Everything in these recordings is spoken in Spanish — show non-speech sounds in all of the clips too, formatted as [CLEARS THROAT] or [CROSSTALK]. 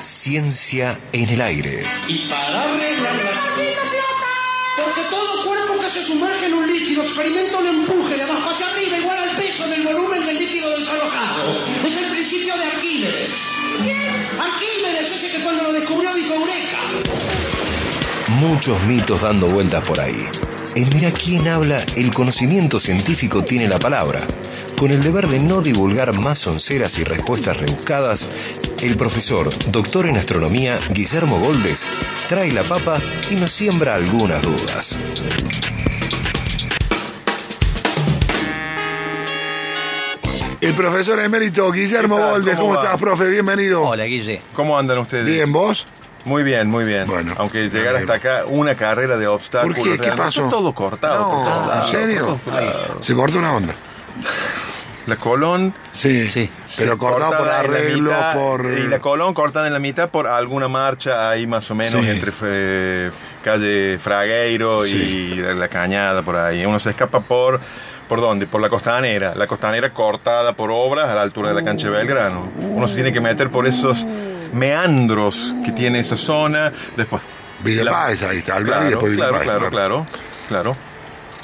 Ciencia en el aire. Y para arreglar la... Porque todo cuerpo que se sumerge en un líquido experimenta un empuje de abajo hacia arriba igual al peso del volumen del líquido desalojado. Es el principio de Arquímedes. Arquímedes, ese que cuando lo descubrió dijo Eureka. Muchos mitos dando vueltas por ahí. En Mira quién habla, el conocimiento científico tiene la palabra. Con el deber de no divulgar más onceras y respuestas rebuscadas, el profesor, doctor en astronomía, Guillermo Goldes, trae la papa y nos siembra algunas dudas. El profesor emérito Guillermo. Goldes, ¿Cómo estás, profe? Bienvenido. Hola, Guille. ¿Cómo andan ustedes? Bien, ¿vos? Muy bien, muy bien. Bueno, Aunque llegar hasta acá, una carrera de obstáculos. ¿Por qué? ¿Qué pasó? Está todo cortado. por No, ¿en serio? por. Se cortó una onda. La Colón. Sí, Sí. Pero por cortada la arreglo, mitad, por... Y la Colón cortada en la mitad por alguna marcha ahí más o menos Sí. entre eh, calle Fragueiro Sí. y la, la Cañada por ahí. Uno se escapa por... ¿Por dónde? Por la costanera. La costanera cortada por obras a la altura de la cancha de Belgrano. Uno se tiene que meter por esos meandros que tiene esa zona. Después... Villa la- Páez, ahí está, Alvar y Claro, después Villa claro. claro, claro.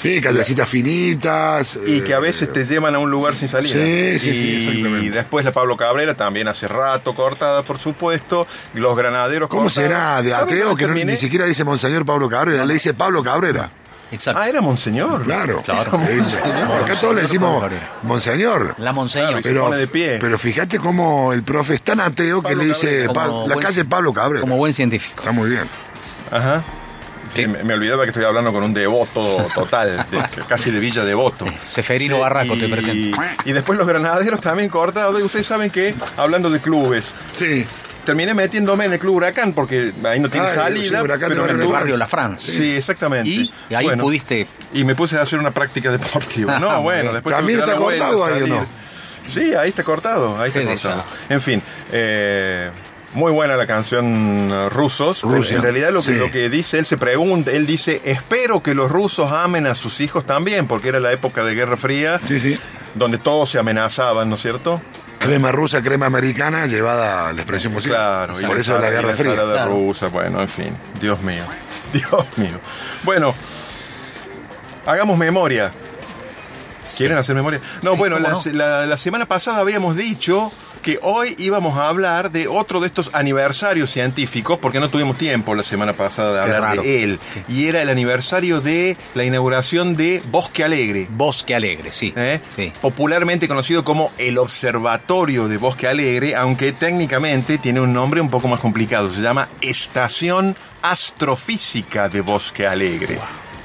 Sí, callecitas finitas. Y eh, que a veces te llevan a un lugar sin salida. Sí, sí, y sí, exactamente. después la Pablo Cabrera también hace rato cortada, por supuesto. Los granaderos ¿Cómo cortados. será de ¿Sabe ateo dónde que no- ni siquiera dice Monseñor Pablo Cabrera? Le dice Pablo Cabrera. Exacto. Ah, era Monseñor. Claro. Claro. Acá todos le decimos. Monseñor. La Monseñor. Pone de pie. pero fíjate cómo el profe es tan ateo que Pablo le dice Cabrera. Pa- Como la calle Pablo Cabrera. Como buen científico. Está muy bien. Ajá. Sí, Sí. Me, me olvidaba que estoy hablando con un devoto total, [LAUGHS] de- casi de Villa Devoto. Seferino Barraco te presento. Y después los granaderos también cortados. Y ustedes saben que, hablando de clubes, Sí. terminé metiéndome en el Club Huracán porque ahí no tiene Ah, salida. sí, Huracán pero La tuve- Barrio La France. Sí, exactamente. Y ahí Bueno, pudiste. Y me puse a hacer una práctica deportiva. [LAUGHS] No, bueno, después ¿También está vuelta, cortado ahí o no? Sí, ahí está cortado, ahí está cortado. En fin, eh, muy buena la canción eh, Rusos. Rusia, En realidad lo que, sí. lo que dice, él se pregunta, él dice, espero que los rusos amen a sus hijos también, porque era la época de Guerra Fría, Sí, sí. donde todos se amenazaban, ¿no es cierto? Crema rusa, crema americana, llevada a la expresión musical. Claro, y Por la eso es la y Guerra Fría. ensalada Claro. rusa, bueno, en fin, Dios mío, [LAUGHS] Dios mío. Bueno, hagamos memoria. ¿Quieren hacer memoria? No, Sí, bueno, ¿cómo la, no? la- la semana pasada habíamos dicho que hoy íbamos a hablar de otro de estos aniversarios científicos, porque no tuvimos tiempo la semana pasada de Qué hablar raro. de él. Y era el aniversario de la inauguración de Bosque Alegre. Bosque Alegre, sí. ¿eh? Sí. popularmente conocido como el Observatorio de Bosque Alegre, aunque técnicamente tiene un nombre un poco más complicado, se llama Estación Astrofísica de Bosque Alegre,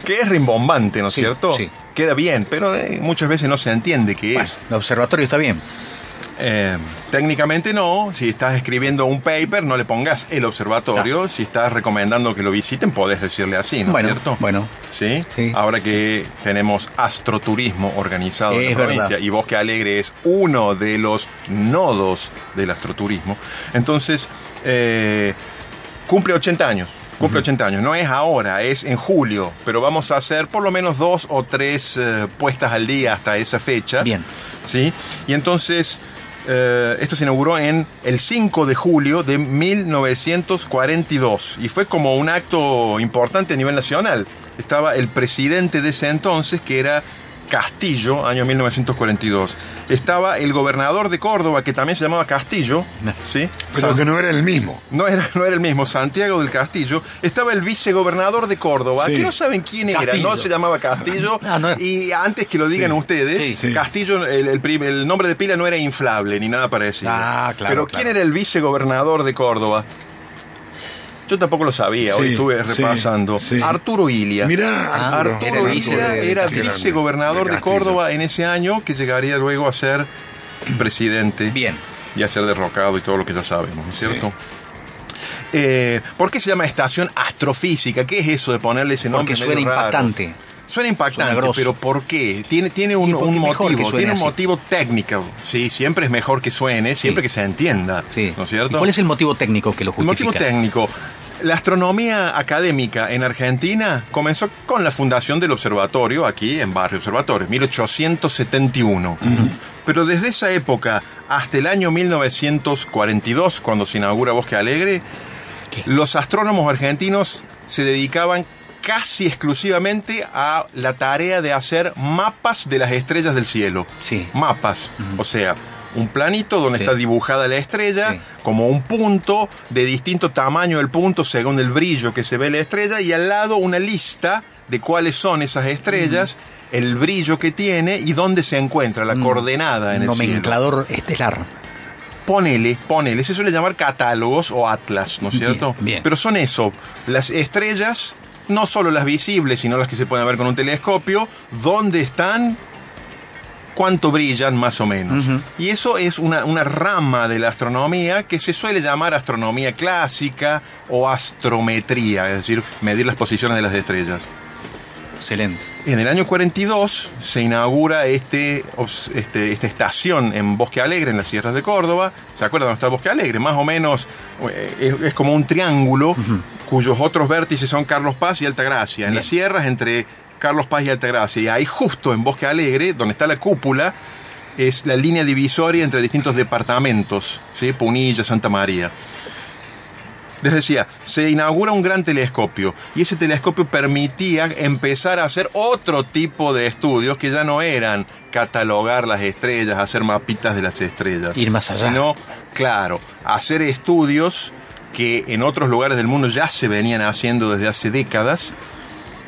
que es rimbombante, ¿no es Sí, cierto? sí. Queda bien, pero eh, muchas veces no se entiende qué Bueno, es. el observatorio está bien. Eh, técnicamente no, si estás escribiendo un paper no le pongas el observatorio, si estás recomendando que lo visiten podés decirle así, ¿no Bueno, es cierto? bueno. ¿Sí? Sí. Ahora que tenemos astroturismo organizado en la provincia verdad. y Bosque Alegre es uno de los nodos del astroturismo, entonces eh, cumple 80 años. Cumple 80 años, no es ahora, es en julio, pero vamos a hacer por lo menos dos o tres eh, puestas al día hasta esa fecha. Bien. ¿Sí? Y entonces, eh, esto se inauguró en el 5 de julio de 1942 y fue como un acto importante a nivel nacional. Estaba el presidente de ese entonces, que era Castillo, año 1942. Estaba el gobernador de Córdoba, que también se llamaba Castillo, ¿sí? Pero San- que no era el mismo. no era, no era el mismo, Santiago del Castillo. Estaba el vicegobernador de Córdoba, Sí. que no saben quién era, Castillo. no se llamaba Castillo. Ah, no era. Y antes que lo digan Sí. ustedes, Sí. Sí. Castillo, el, el prim- el nombre de pila no era inflable ni nada parecido. Ah, claro, Pero claro. ¿quién era el vicegobernador de Córdoba? Yo tampoco lo sabía, hoy Sí, estuve repasando. sí. Arturo Ilia. Mirá, Ah, Arturo. Arturo Ilia vice- era vicegobernador de. Córdoba en ese año, que llegaría luego a ser [CLEARS THROAT] presidente Bien. y a ser derrocado y todo lo que ya sabemos, ¿no es cierto? Eh, ¿Por qué se llama estación astrofísica? ¿Qué es eso de ponerle ese nombre? Porque suena impactante. Suena impactante, Suena pero ¿por qué? Tiene, tiene un, motivo, tiene un así. motivo técnico. Sí, siempre es mejor que suene, siempre Sí. que se entienda. Sí. ¿No es ¿Y cierto? ¿Cuál es el motivo técnico que lo El motivo justifica? técnico. La astronomía académica en Argentina comenzó con la fundación del observatorio aquí en Barrio Observatorio, 1871. Pero desde esa época hasta el año 1942, cuando se inaugura Bosque Alegre, ¿Qué? los astrónomos argentinos se dedicaban casi exclusivamente a la tarea de hacer mapas de las estrellas del cielo. Sí. Mapas. O sea, un planito donde Sí. está dibujada la estrella, Sí. como un punto de distinto tamaño el punto según el brillo que se ve la estrella, y al lado una lista de cuáles son esas estrellas, el brillo que tiene y dónde se encuentra, la coordenada en el cielo. Nomenclador estelar. Ponele, ponele, se suele llamar catálogos o atlas, ¿no es Bien, cierto? bien. Pero son eso, las estrellas, no solo las visibles, sino las que se pueden ver con un telescopio, dónde están, cuánto brillan más o menos. Y eso es una, una rama de la astronomía que se suele llamar astronomía clásica o astrometría, es decir, medir las posiciones de las estrellas. Excelente. En el año 42 se inaugura este, este- esta estación en Bosque Alegre, en las sierras de Córdoba. ¿Se acuerdan dónde está Bosque Alegre? Más o menos eh, es, es como un triángulo cuyos otros vértices son Carlos Paz y Altagracia. En Bien. las sierras entre Carlos Paz y Altagracia. Y ahí justo en Bosque Alegre, donde está la cúpula, es la línea divisoria entre distintos departamentos, ¿sí? Punilla, Santa María. Les decía, se inaugura un gran telescopio y ese telescopio permitía empezar a hacer otro tipo de estudios que ya no eran catalogar las estrellas, hacer mapitas de las estrellas. Ir más allá. Sino, claro, hacer estudios que en otros lugares del mundo ya se venían haciendo desde hace décadas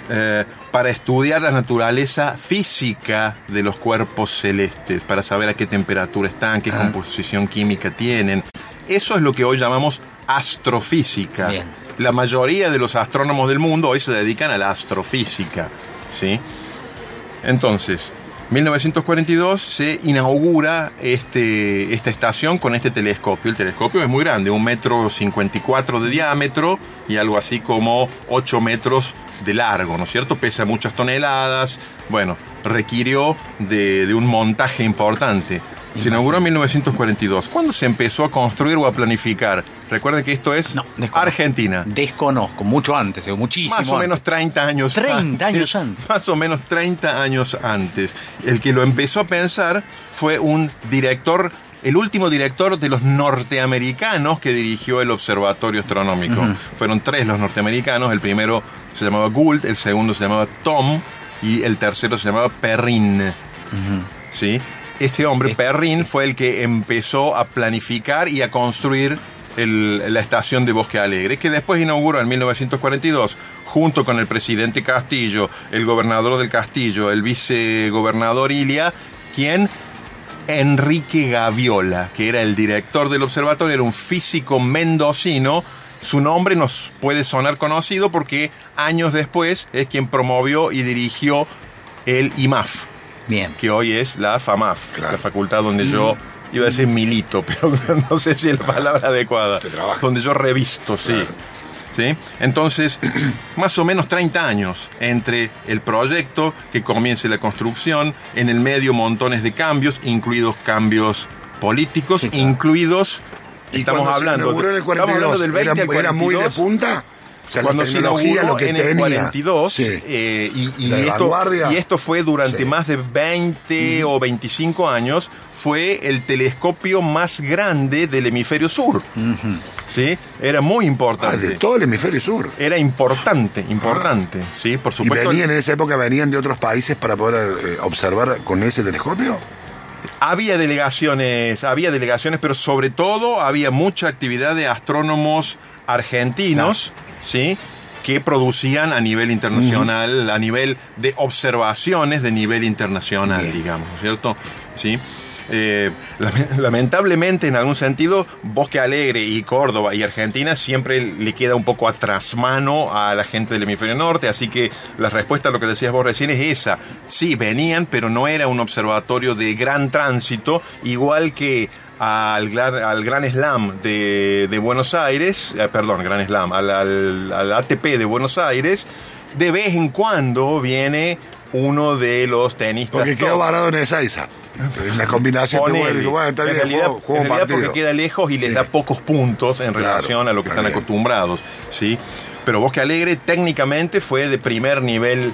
eh, para estudiar la naturaleza física de los cuerpos celestes, para saber a qué temperatura están, qué Ah. composición química tienen. Eso es lo que hoy llamamos astrofísica. Bien. La mayoría de los astrónomos del mundo hoy se dedican a la astrofísica. ¿sí? Entonces, 1942 se inaugura este, esta estación con este telescopio. El telescopio es muy grande, un metro 54 de diámetro y algo así como 8 metros de largo, ¿no es cierto? Pesa muchas toneladas. Bueno, requirió de, de un montaje importante. Se inauguró en 1942. ¿Cuándo se empezó a construir o a planificar? Recuerden que esto es No, desconozco. Argentina. Desconozco, mucho antes, o muchísimo Más o antes. menos 30 años 30 años antes. Más o menos 30 años antes. El que lo empezó a pensar fue un director, el último director de los norteamericanos que dirigió el Observatorio Astronómico. Fueron tres los norteamericanos. El primero se llamaba Gould, el segundo se llamaba Tom y el tercero se llamaba Perrin. ¿Sí? Este hombre, Perrin, fue el que empezó a planificar y a construir el- la estación de Bosque Alegre, que después inauguró en 1942, junto con el presidente Castillo, el gobernador del Castillo, el vicegobernador Ilia, quien Enrique Gaviola, que era el director del observatorio, era un físico mendocino. Su nombre nos puede sonar conocido porque años después es quien promovió y dirigió el IMAF, Bien. que hoy es la FAMAF, Claro. la facultad donde yo iba a decir milito, [LAUGHS] pero no sé si es la palabra adecuada. Donde yo revisto, sí. Claro. ¿Sí? Entonces, [CLEARS THROAT] más o menos 30 años entre el proyecto, que comience la construcción, en el medio montones de cambios, incluidos cambios políticos, Sí, claro. incluidos... Y estamos hablando, se en el estamos hablando 42, del 20 era, al era muy de 42. punta. O sea, cuando se inauguró lo que en el tenía. 42 Sí. eh, y, y La esto, y fue durante Sí. más de 20 o 25 años fue el telescopio más grande del hemisferio sur sí era muy Ah, importante de todo el hemisferio sur. era importante importante sí por Y supuesto venían en esa época, venían de otros países para poder eh, observar con ese telescopio. Había delegaciones, había delegaciones, pero sobre todo había mucha actividad de astrónomos argentinos, ¿sí? que producían a nivel internacional, a nivel de observaciones de nivel internacional, Bien. digamos, ¿no es ¿cierto? Sí. Eh, lame- lamentablemente, en algún sentido, Bosque Alegre y Córdoba y Argentina siempre le queda un poco atrás mano a la gente del hemisferio norte, así que la respuesta a lo que decías vos recién es esa. Sí, venían, pero no era un observatorio de gran tránsito, igual que al, gran- al Gran Slam de, de Buenos Aires, eh, perdón, Gran Slam, al, al- al ATP de Buenos Aires, de vez en cuando viene uno de los tenistas. Porque quedó varado en Ezeiza. En la combinación de bueno, bueno, está en bien, realidad, juego- juego en realidad partido. porque queda lejos y le Sí. da pocos puntos en Claro, relación a lo que está están bien. acostumbrados, ¿sí? Pero Bosque Alegre técnicamente fue de primer nivel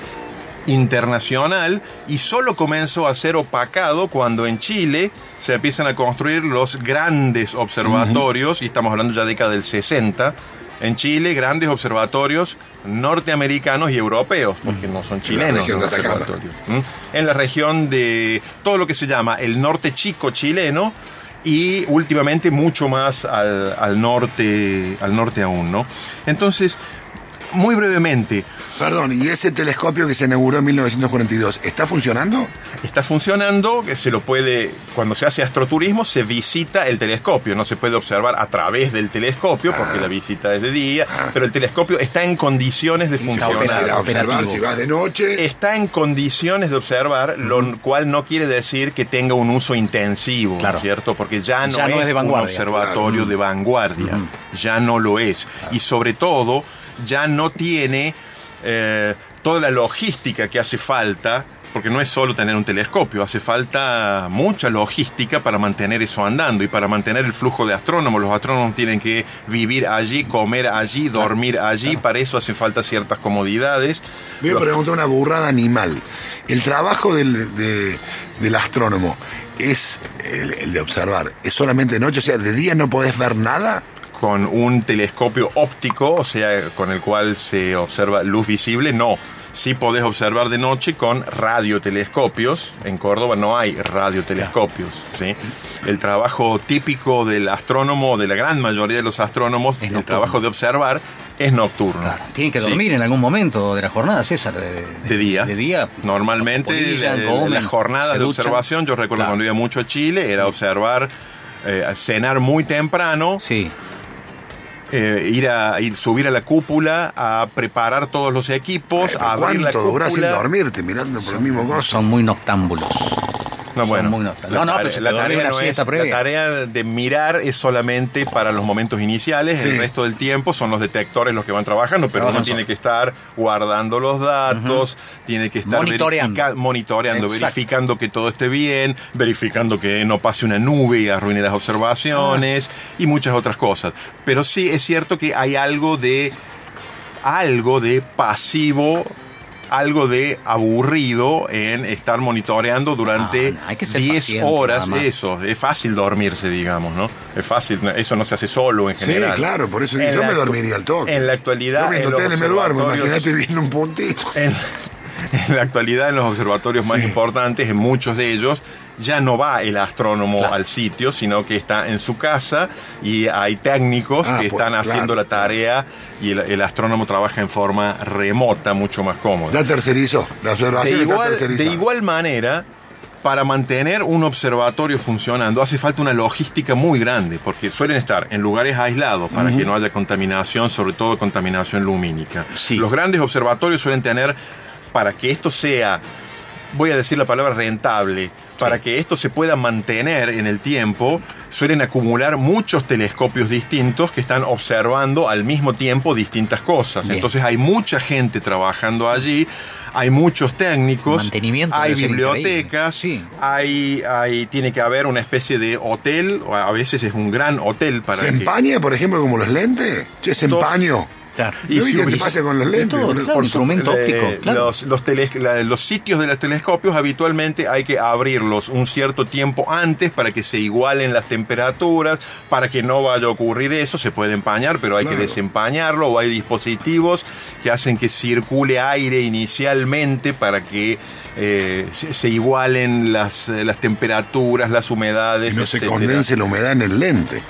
internacional y solo comenzó a ser opacado cuando en Chile se empiezan a construir los grandes observatorios, y estamos hablando ya de década del 60, en Chile grandes observatorios norteamericanos y europeos, porque no son chilenos de Atacama. observatorios. En la región de todo lo que se llama el norte chico chileno y últimamente mucho más al, al norte, al norte aún, ¿no? Entonces, muy brevemente, Perdón, ¿y ese telescopio que se inauguró en 1942 está funcionando? está funcionando, que se lo puede, cuando se hace astroturismo, se visita el telescopio, no se puede observar a través del telescopio, porque la visita es de día, pero el telescopio está en condiciones de funcionar. operativo. observar si vas de noche. Está en condiciones de observar, lo cual no quiere decir que tenga un uso intensivo, Claro. ¿cierto? Porque ya no, Ya no es, es de un observatorio de vanguardia, ya no lo es. Y sobre todo, ya no tiene eh, toda la logística que hace falta, porque no es solo tener un telescopio, hace falta mucha logística para mantener eso andando y para mantener el flujo de astrónomos. Los astrónomos tienen que vivir allí, comer allí, dormir allí, para eso hace falta ciertas comodidades. A Los- preguntar una burrada animal. El trabajo del, de- del astrónomo es el, el de observar. ¿Es solamente de noche? O sea, ¿de día no podés ver nada? Con un telescopio óptico, o sea, con el cual se observa luz visible, no. Sí podés observar de noche con radiotelescopios. En Córdoba no hay radiotelescopios. ¿sí? El trabajo típico del astrónomo, de la gran mayoría de los astrónomos, el nocturno. trabajo de observar es nocturno. Claro, tienen que Sí. dormir en algún momento de la jornada, César. De, De día. De día. Normalmente la- comen, las jornadas de observación, yo recuerdo Claro. cuando iba mucho a Chile, era observar, eh, cenar muy temprano, Sí. Eh, ir a ir, subir a la cúpula, a preparar todos los equipos, Eh, a abrir la ¿Cuánto durás sin cúpula. dormirte mirando por el mismo gozo? Son muy noctámbulos. No, bueno, muy. No, no, pero si te la, tarea no es- la tarea de mirar es solamente para los momentos iniciales, Sí. el resto del tiempo son los detectores los que van trabajando, pero Trabajan uno tiene que estar guardando los datos, tiene que estar Monitoreando. verifica- monitoreando, Exacto. verificando que todo esté bien, verificando que no pase una nube y arruine las observaciones y muchas otras cosas. Pero sí es cierto que hay algo de algo de pasivo, algo de aburrido en estar monitoreando durante No, no, hay que ser 10 paciente, horas. Eso, es fácil dormirse, digamos, ¿no? Es fácil, eso no se hace solo en Sí, general. claro, por eso En yo me dormiría al toque. En la actualidad, Yo en me duermo, imagínate viendo un puntito. [LAUGHS] en, en la actualidad, en los observatorios más Sí. importantes, en muchos de ellos, ya no va el astrónomo Claro. al sitio, sino que está en su casa y hay técnicos Ah, que pues, están haciendo claro, la tarea y el, el astrónomo trabaja en forma remota, mucho más cómoda. Ya tercerizó. La De observación está de igual manera, para mantener un observatorio funcionando hace falta una logística muy grande, porque suelen estar en lugares aislados para que no haya contaminación, sobre todo contaminación lumínica. Sí. Los grandes observatorios suelen tener, para que esto sea, voy a decir la palabra rentable, para que esto se pueda mantener en el tiempo, suelen acumular muchos telescopios distintos que están observando al mismo tiempo distintas cosas. Bien. Entonces hay mucha gente trabajando allí, hay muchos técnicos, Mantenimiento hay bibliotecas. Sí. hay, hay, tiene que haber una especie de hotel, a veces es un gran hotel para ¿Se que... empaña, por ejemplo, como los lentes? Che, se empaño. Claro. Y ¿No viste si- qué pasa con los lentes? todo, boludo? claro, Por instrumento Eh, óptico, claro. los, los, teles- la- los sitios de los telescopios habitualmente hay que abrirlos un cierto tiempo antes para que se igualen las temperaturas, para que no vaya a ocurrir eso, se puede empañar, pero hay Claro. que desempañarlo o hay dispositivos que hacen que circule aire inicialmente para que eh, se, se igualen las, eh, las temperaturas, las humedades. Y no se condense la humedad en el lente.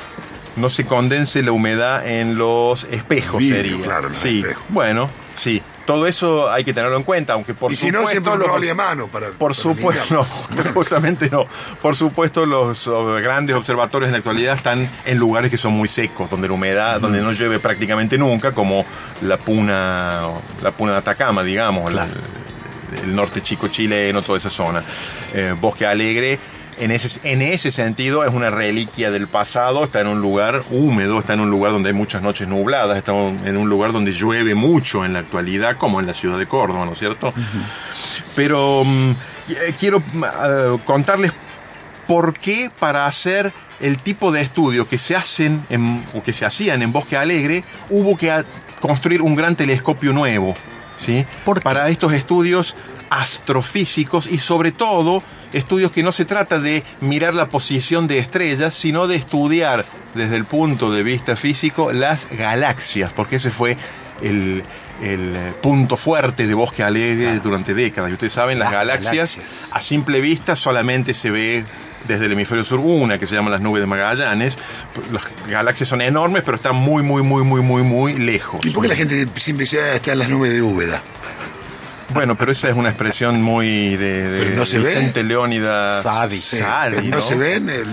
No se condense la humedad en los espejos Vidrio, sería. claro, los sí, espejos. bueno, sí. Todo eso hay que tenerlo en cuenta, aunque por y si supuesto no, siempre los- rol de mano para. por para supuesto, no, [LAUGHS] justamente no. Por supuesto, los grandes observatorios en la actualidad están en lugares que son muy secos, donde la humedad, donde no llueve prácticamente nunca, como la Puna, la Puna de Atacama, digamos, la- el, norte chico chileno, toda esa zona. Eh, Bosque Alegre, en ese, en ese sentido, es una reliquia del pasado, está en un lugar húmedo, está en un lugar donde hay muchas noches nubladas, está en un lugar donde llueve mucho en la actualidad, como en la ciudad de Córdoba, ¿no es cierto? Pero mm, eh, quiero mm, eh, contarles por qué para hacer el tipo de estudio que se hacen en- o que se hacían en Bosque Alegre hubo que construir un gran telescopio nuevo, ¿sí? Para estos estudios astrofísicos y sobre todo estudios que no se trata de mirar la posición de estrellas, sino de estudiar desde el punto de vista físico las galaxias, porque ese fue el, el, punto fuerte de Bosque Alegre durante décadas. Y ustedes saben, las, Las galaxias, galaxias. a simple vista solamente se ve desde el hemisferio sur una que se llama las nubes de Magallanes. Las galaxias son enormes, pero están muy, muy, muy, muy, muy, muy lejos. ¿Y por qué la gente siempre dice, "Ah, está en las nubes de Úbeda? Bueno, pero esa es una expresión muy de, de no se ve. Vicente Leónidas Sadi. No, ¿no? se el, el-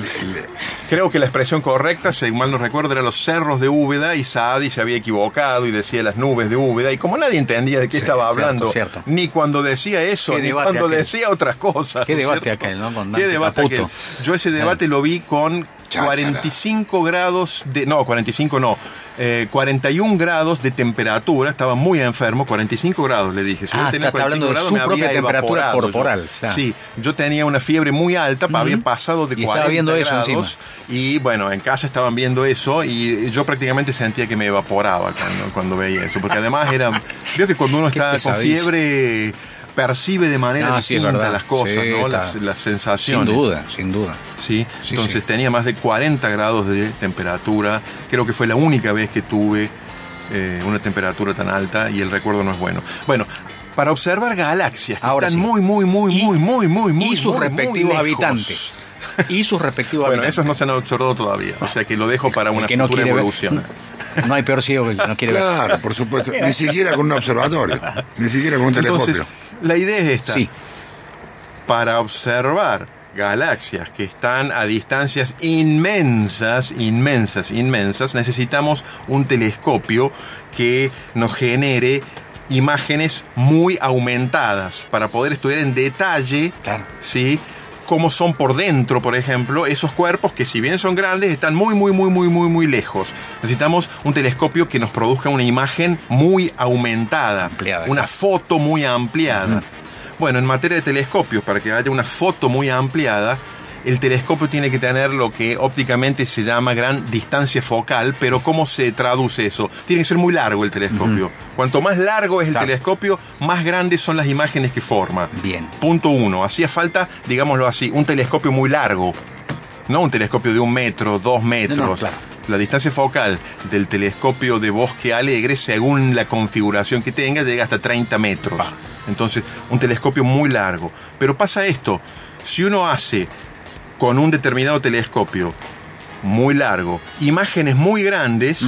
Creo que la expresión correcta, si mal no recuerdo, era los cerros de Úbeda y Sadi se había equivocado y decía las nubes de Úbeda. Y como nadie entendía de qué estaba hablando, cierto. ni cuando decía eso, ni cuando aquel. decía otras cosas. Qué ¿no es debate cierto? aquel, ¿no? Con Qué debate aquel. Yo ese debate lo vi con Cháchara. 45 grados de. No, 45 no. Eh, 41 grados de temperatura. Estaba muy enfermo. 45 grados, le dije. Si Ah, yo tenía está- está hablando de 45 su grados, me propia había temperatura yo. corporal. Sí, yo tenía una fiebre muy alta, había pasado de Y estaba 40 viendo eso grados. Y bueno, en casa estaban viendo eso y yo prácticamente sentía que me evaporaba cuando, cuando veía eso. Porque además era. [LAUGHS] Veo que cuando uno está con fiebre percibe de manera sí, es distinta verdad. las cosas, Sí, ¿no? Las, las Sin sensaciones. duda, sin duda. Sí, Sí, entonces sí. tenía más de 40 grados de temperatura. Creo que fue la única vez que tuve eh, una temperatura tan alta y el recuerdo no es bueno. Bueno, para observar galaxias que Ahora están sí. muy, muy, muy, muy, muy, muy, muy, y sus muy, muy respectivos lejos. habitantes. [LAUGHS] Y sus respectivos Bueno, habitantes. esos no se han observado todavía, o sea que lo dejo para una no futura quiere ver- evolución. [LAUGHS] No hay peor ciego que el que no quiere ver. Claro, por supuesto. Ni siquiera con un observatorio. Ni siquiera con un Entonces, telescopio. la idea es esta. Sí. para observar galaxias que están a distancias inmensas, inmensas, inmensas, necesitamos un telescopio que nos genere imágenes muy aumentadas para poder estudiar en detalle, Claro. ¿sí? Cómo son por dentro, por ejemplo, esos cuerpos que si bien son grandes, están muy, muy, muy, muy, muy, muy lejos. Necesitamos un telescopio que nos produzca una imagen muy aumentada, Ampliada, una claro. foto muy ampliada. Bueno, en materia de telescopios, para que haya una foto muy ampliada, el telescopio tiene que tener lo que ópticamente se llama gran distancia focal, pero ¿cómo se traduce eso? Tiene que ser muy largo el telescopio. Cuanto más largo es el Claro. telescopio, más grandes son las imágenes que forma. Bien. Punto uno. Hacía falta, digámoslo así, un telescopio muy largo. No un telescopio de un metro, dos metros. No, no, claro. La distancia focal del telescopio de bosque alegre, según la configuración que tenga, llega hasta 30 metros. Entonces, un telescopio muy largo. Pero pasa esto, si uno hace con un determinado telescopio muy largo imágenes muy grandes,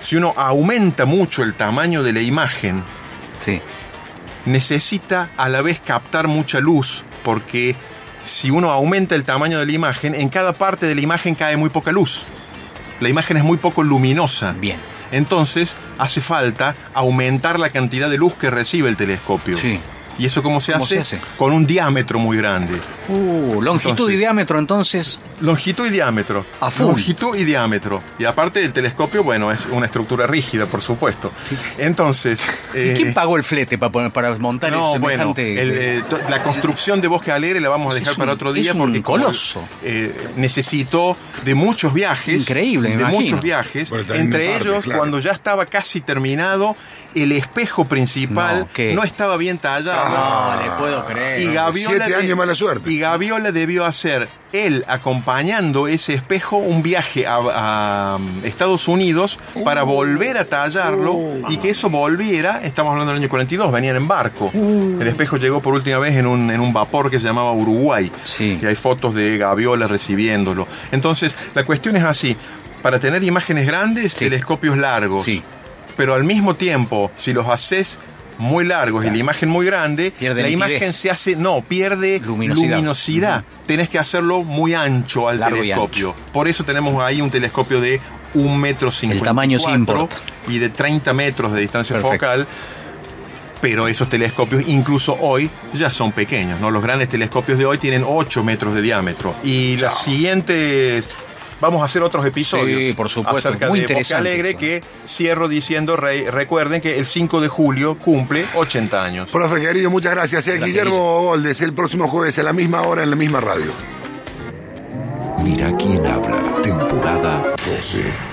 si uno aumenta mucho el tamaño de la imagen, Sí. necesita a la vez captar mucha luz porque si uno aumenta el tamaño de la imagen, en cada parte de la imagen cae muy poca luz. La imagen es muy poco luminosa. Bien. Entonces hace falta aumentar la cantidad de luz que recibe el telescopio. Sí. ¿Y eso cómo se, ¿Cómo hace? se hace? Con un diámetro muy grande. Uh, longitud Entonces- y diámetro, entonces. Longitud y diámetro. A full. Longitud y diámetro. Y aparte el telescopio, bueno, es una estructura rígida, por supuesto. Entonces... [LAUGHS] ¿Y eh, quién pagó el flete para, poner, para montar no, el bueno, semejante- el, eh, la construcción de Bosque Alegre la vamos a Es dejar un- para otro día es un porque como, coloso. eh, necesitó de muchos viajes, Increíble, me de imagino. muchos viajes, Bueno, entre de parte, ellos claro. cuando ya estaba casi terminado el espejo principal No, no estaba bien tallado. No, le puedo creer. Y Gaviola, Siete años mala suerte. Y Gaviola debió hacer, él acompañando ese espejo, un viaje a, a, um, Estados Unidos para volver a tallarlo y que eso volviera, estamos hablando del año 42, venían en barco. El espejo llegó por última vez en un, en un vapor que se llamaba Uruguay. Sí. Y hay fotos de Gaviola recibiéndolo. Entonces, la cuestión es así. Para tener imágenes grandes, Sí. telescopios largos. Sí. Pero al mismo tiempo, si los haces muy largos y la imagen muy grande, Pierde la nitidez. imagen se hace, no, pierde Luminosidad. luminosidad. Tenés que hacerlo muy ancho al Largo telescopio. Por eso tenemos ahí un telescopio de un metro cincuenta tamaño sí importa. y de 30 metros de distancia Perfecto. focal. Pero esos telescopios, incluso hoy, ya son pequeños, ¿no? Los grandes telescopios de hoy tienen 8 metros de diámetro. Y las siguientes vamos a hacer otros episodios. Sí, por supuesto, Acerca muy de Boca interesante Alegre esto. que cierro diciendo, re- recuerden que el 5 de julio cumple 80 años. Profe querido, muchas gracias. eh. Gracias, Guillermo Goldes, el próximo jueves a la misma hora en la misma radio. Mira quién habla, temporada 12.